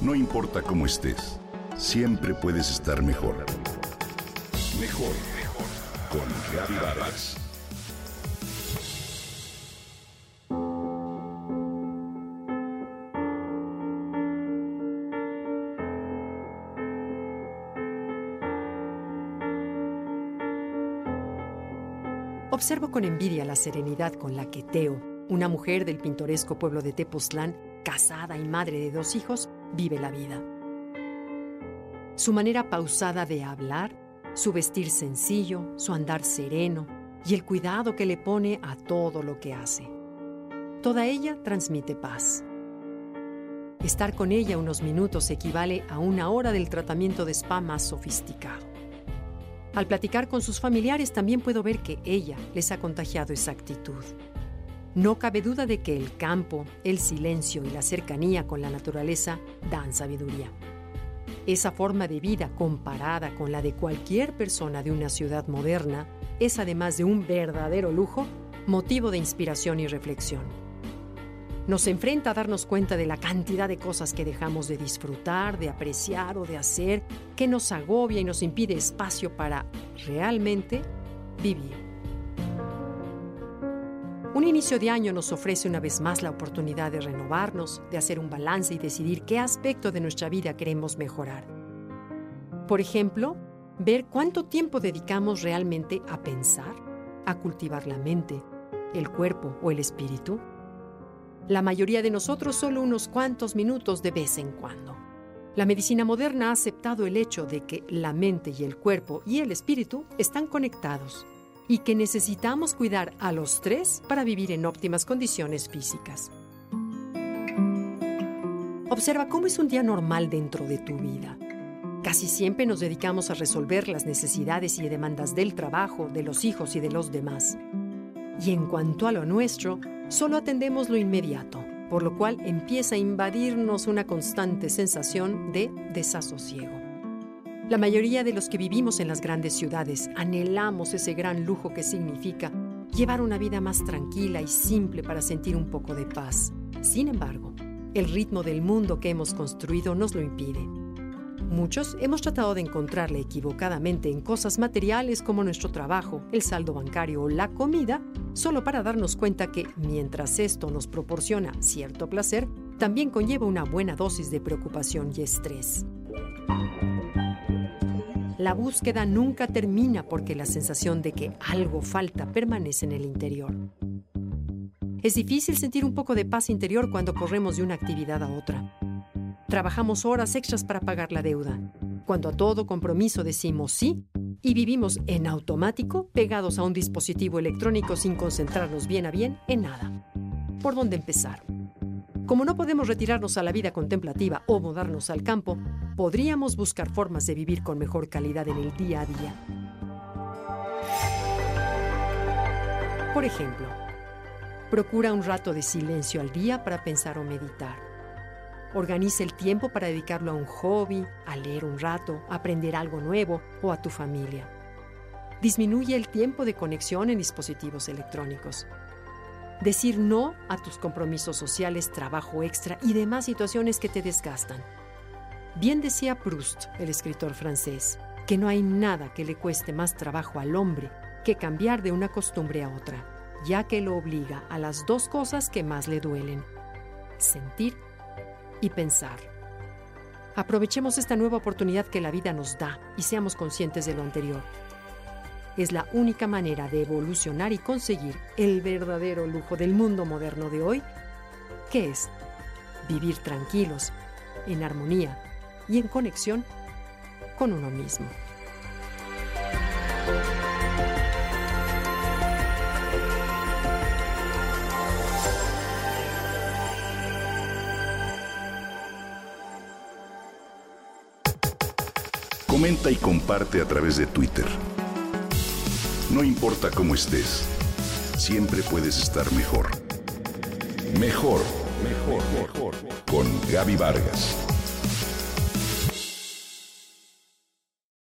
No importa cómo estés, siempre puedes estar mejor. Mejor, mejor. Con Reavivadas. Observo con envidia la serenidad con la que Teo, una mujer del pintoresco pueblo de Tepoztlán, casada y madre de dos hijos, vive la vida. Su manera pausada de hablar, su vestir sencillo, su andar sereno y el cuidado que le pone a todo lo que hace. Toda ella transmite paz. Estar con ella unos minutos equivale a una hora del tratamiento de spa más sofisticado. Al platicar con sus familiares también puedo ver que ella les ha contagiado esa actitud. No cabe duda de que el campo, el silencio y la cercanía con la naturaleza dan sabiduría. Esa forma de vida comparada con la de cualquier persona de una ciudad moderna es además de un verdadero lujo, motivo de inspiración y reflexión. Nos enfrenta a darnos cuenta de la cantidad de cosas que dejamos de disfrutar, de apreciar o de hacer, que nos agobia y nos impide espacio para realmente vivir. Un inicio de año nos ofrece una vez más la oportunidad de renovarnos, de hacer un balance y decidir qué aspecto de nuestra vida queremos mejorar. Por ejemplo, ver cuánto tiempo dedicamos realmente a pensar, a cultivar la mente, el cuerpo o el espíritu. La mayoría de nosotros solo unos cuantos minutos de vez en cuando. La medicina moderna ha aceptado el hecho de que la mente y el cuerpo y el espíritu están conectados y que necesitamos cuidar a los tres para vivir en óptimas condiciones físicas. Observa cómo es un día normal dentro de tu vida. Casi siempre nos dedicamos a resolver las necesidades y demandas del trabajo, de los hijos y de los demás. Y en cuanto a lo nuestro, solo atendemos lo inmediato, por lo cual empieza a invadirnos una constante sensación de desasosiego. La mayoría de los que vivimos en las grandes ciudades anhelamos ese gran lujo que significa llevar una vida más tranquila y simple para sentir un poco de paz. Sin embargo, el ritmo del mundo que hemos construido nos lo impide. Muchos hemos tratado de encontrarle equivocadamente en cosas materiales como nuestro trabajo, el saldo bancario o la comida, solo para darnos cuenta que mientras esto nos proporciona cierto placer, también conlleva una buena dosis de preocupación y estrés. La búsqueda nunca termina porque la sensación de que algo falta permanece en el interior. Es difícil sentir un poco de paz interior cuando corremos de una actividad a otra. Trabajamos horas extras para pagar la deuda, cuando a todo compromiso decimos sí y vivimos en automático pegados a un dispositivo electrónico sin concentrarnos bien a bien en nada. ¿Por dónde empezar? Como no podemos retirarnos a la vida contemplativa o mudarnos al campo, podríamos buscar formas de vivir con mejor calidad en el día a día. Por ejemplo, procura un rato de silencio al día para pensar o meditar. Organiza el tiempo para dedicarlo a un hobby, a leer un rato, aprender algo nuevo o a tu familia. Disminuye el tiempo de conexión en dispositivos electrónicos. Decir no a tus compromisos sociales, trabajo extra y demás situaciones que te desgastan. Bien decía Proust, el escritor francés, que no hay nada que le cueste más trabajo al hombre que cambiar de una costumbre a otra, ya que lo obliga a las dos cosas que más le duelen, sentir y pensar. Aprovechemos esta nueva oportunidad que la vida nos da y seamos conscientes de lo anterior es la única manera de evolucionar y conseguir el verdadero lujo del mundo moderno de hoy, que es vivir tranquilos, en armonía y en conexión con uno mismo. Comenta y comparte a través de Twitter. No importa cómo estés, siempre puedes estar mejor. Mejor, mejor, mejor. Con Gaby Vargas.